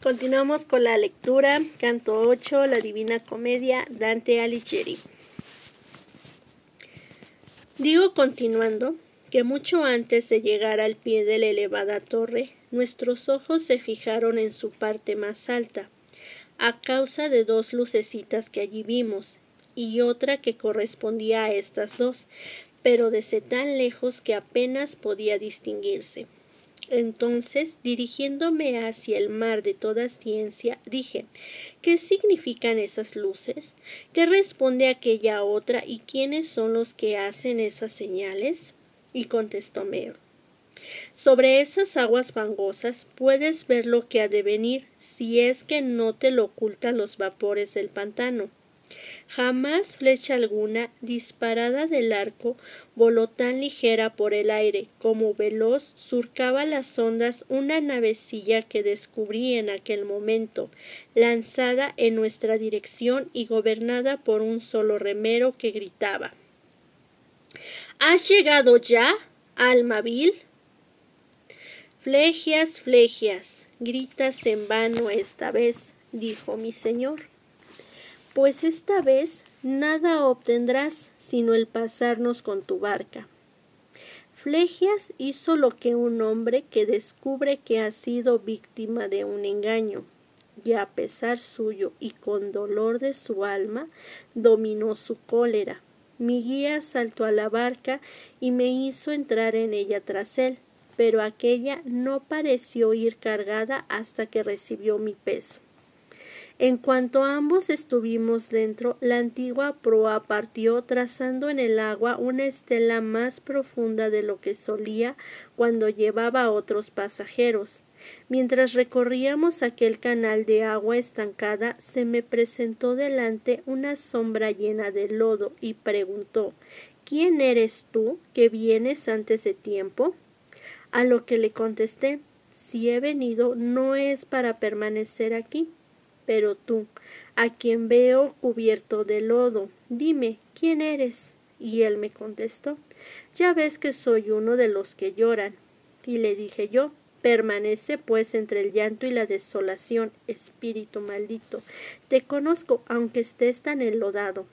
Continuamos con la lectura, canto 8, la Divina Comedia, Dante Alighieri. Digo continuando que mucho antes de llegar al pie de la elevada torre, nuestros ojos se fijaron en su parte más alta, a causa de dos lucecitas que allí vimos, y otra que correspondía a estas dos, pero desde tan lejos que apenas podía distinguirse. Entonces, dirigiéndome hacia el mar de toda ciencia, dije ¿Qué significan esas luces? ¿Qué responde aquella otra? ¿Y quiénes son los que hacen esas señales? Y contestó Meo sobre esas aguas fangosas puedes ver lo que ha de venir si es que no te lo ocultan los vapores del pantano. Jamás flecha alguna disparada del arco voló tan ligera por el aire como veloz surcaba las ondas una navecilla que descubrí en aquel momento, lanzada en nuestra dirección y gobernada por un solo remero que gritaba ¿Has llegado ya, alma vil? Flegias, flegias, gritas en vano esta vez, dijo mi señor pues esta vez nada obtendrás sino el pasarnos con tu barca. Flegias hizo lo que un hombre que descubre que ha sido víctima de un engaño, y a pesar suyo y con dolor de su alma, dominó su cólera. Mi guía saltó a la barca y me hizo entrar en ella tras él, pero aquella no pareció ir cargada hasta que recibió mi peso. En cuanto ambos estuvimos dentro, la antigua proa partió trazando en el agua una estela más profunda de lo que solía cuando llevaba otros pasajeros. Mientras recorríamos aquel canal de agua estancada, se me presentó delante una sombra llena de lodo y preguntó ¿Quién eres tú que vienes antes de tiempo? A lo que le contesté Si he venido no es para permanecer aquí pero tú, a quien veo cubierto de lodo, dime, ¿quién eres? Y él me contestó, ya ves que soy uno de los que lloran. Y le dije yo, permanece pues entre el llanto y la desolación, espíritu maldito. Te conozco, aunque estés tan enlodado.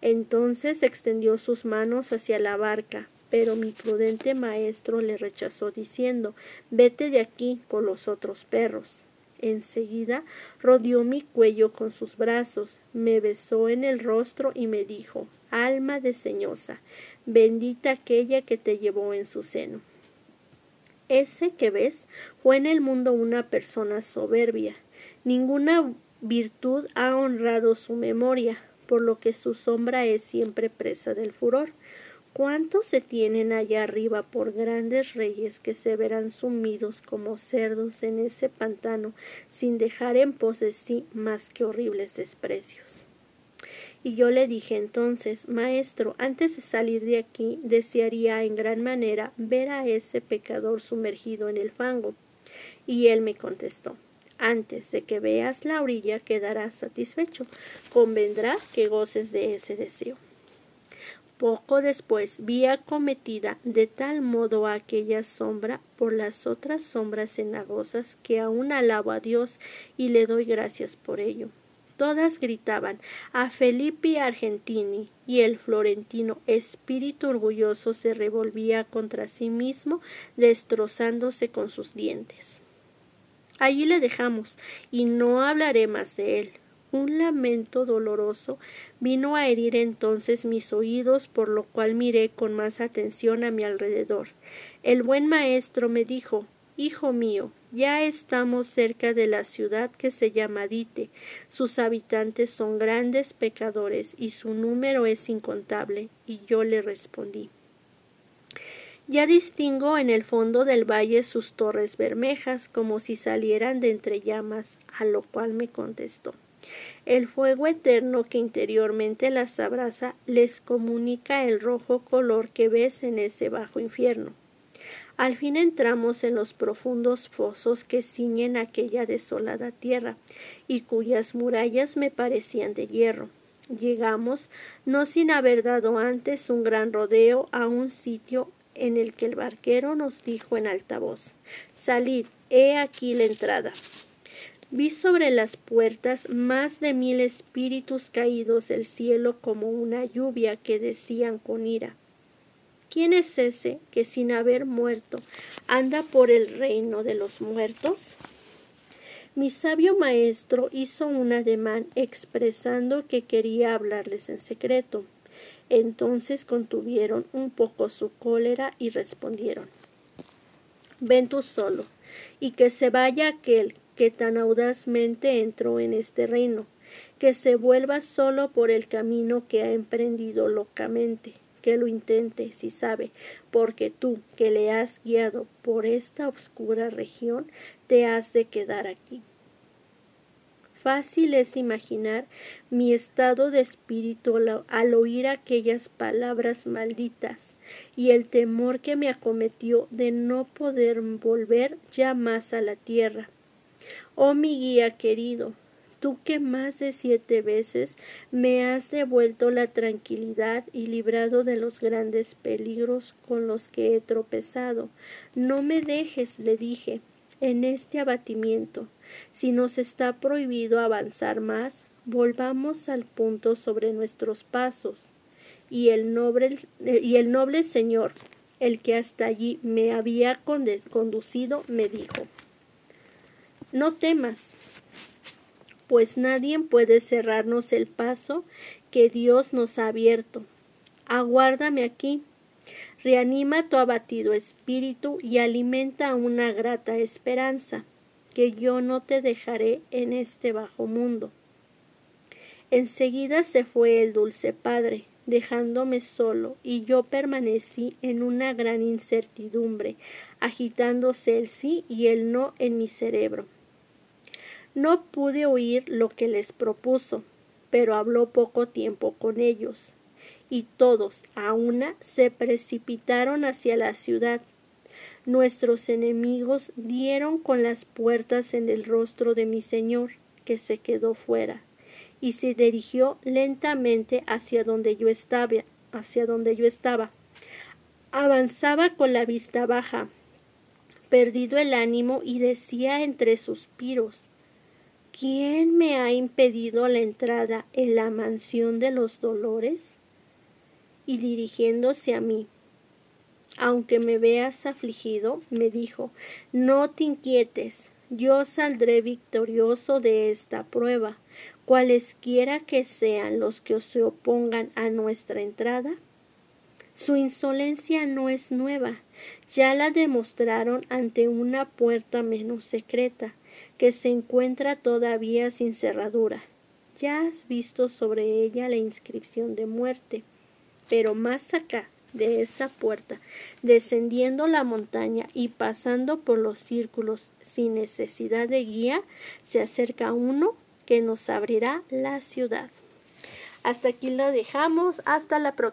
Entonces extendió sus manos hacia la barca, pero mi prudente maestro le rechazó diciendo Vete de aquí con los otros perros. Enseguida rodeó mi cuello con sus brazos, me besó en el rostro y me dijo Alma deseñosa, bendita aquella que te llevó en su seno. Ese que ves fue en el mundo una persona soberbia. Ninguna virtud ha honrado su memoria, por lo que su sombra es siempre presa del furor. ¿Cuántos se tienen allá arriba por grandes reyes que se verán sumidos como cerdos en ese pantano sin dejar en pos de sí más que horribles desprecios? Y yo le dije entonces, Maestro, antes de salir de aquí, desearía en gran manera ver a ese pecador sumergido en el fango. Y él me contestó, antes de que veas la orilla quedarás satisfecho. Convendrá que goces de ese deseo. Poco después vi acometida de tal modo aquella sombra por las otras sombras cenagosas que aún alabo a Dios y le doy gracias por ello. Todas gritaban a Felipe Argentini y el florentino espíritu orgulloso se revolvía contra sí mismo destrozándose con sus dientes. Allí le dejamos y no hablaré más de él un lamento doloroso vino a herir entonces mis oídos, por lo cual miré con más atención a mi alrededor. El buen maestro me dijo Hijo mío, ya estamos cerca de la ciudad que se llama Dite. Sus habitantes son grandes pecadores y su número es incontable. Y yo le respondí ya distingo en el fondo del valle sus torres bermejas como si salieran de entre llamas, a lo cual me contestó el fuego eterno que interiormente las abraza les comunica el rojo color que ves en ese bajo infierno. Al fin entramos en los profundos fosos que ciñen aquella desolada tierra y cuyas murallas me parecían de hierro. Llegamos, no sin haber dado antes un gran rodeo, a un sitio en el que el barquero nos dijo en alta voz Salid, he aquí la entrada. Vi sobre las puertas más de mil espíritus caídos del cielo como una lluvia que decían con ira. ¿Quién es ese que sin haber muerto anda por el reino de los muertos? Mi sabio maestro hizo un ademán expresando que quería hablarles en secreto. Entonces contuvieron un poco su cólera y respondieron Ven tú solo, y que se vaya aquel que tan audazmente entró en este reino, que se vuelva solo por el camino que ha emprendido locamente, que lo intente si sabe, porque tú que le has guiado por esta oscura región, te has de quedar aquí. Fácil es imaginar mi estado de espíritu al oír aquellas palabras malditas y el temor que me acometió de no poder volver ya más a la tierra. Oh mi guía querido, tú que más de siete veces me has devuelto la tranquilidad y librado de los grandes peligros con los que he tropezado, no me dejes, le dije, en este abatimiento. Si nos está prohibido avanzar más, volvamos al punto sobre nuestros pasos. Y el noble, y el noble señor, el que hasta allí me había conducido, me dijo, no temas, pues nadie puede cerrarnos el paso que Dios nos ha abierto. Aguárdame aquí, reanima tu abatido espíritu y alimenta una grata esperanza que yo no te dejaré en este bajo mundo. Enseguida se fue el dulce padre, dejándome solo, y yo permanecí en una gran incertidumbre, agitándose el sí y el no en mi cerebro. No pude oír lo que les propuso, pero habló poco tiempo con ellos, y todos a una se precipitaron hacia la ciudad, nuestros enemigos dieron con las puertas en el rostro de mi señor, que se quedó fuera, y se dirigió lentamente hacia donde yo estaba, hacia donde yo estaba. Avanzaba con la vista baja, perdido el ánimo, y decía entre suspiros ¿Quién me ha impedido la entrada en la mansión de los dolores? Y dirigiéndose a mí, aunque me veas afligido, me dijo, no te inquietes, yo saldré victorioso de esta prueba, cualesquiera que sean los que se opongan a nuestra entrada. Su insolencia no es nueva, ya la demostraron ante una puerta menos secreta, que se encuentra todavía sin cerradura. Ya has visto sobre ella la inscripción de muerte, pero más acá, de esa puerta, descendiendo la montaña y pasando por los círculos sin necesidad de guía, se acerca uno que nos abrirá la ciudad. Hasta aquí lo dejamos, hasta la próxima.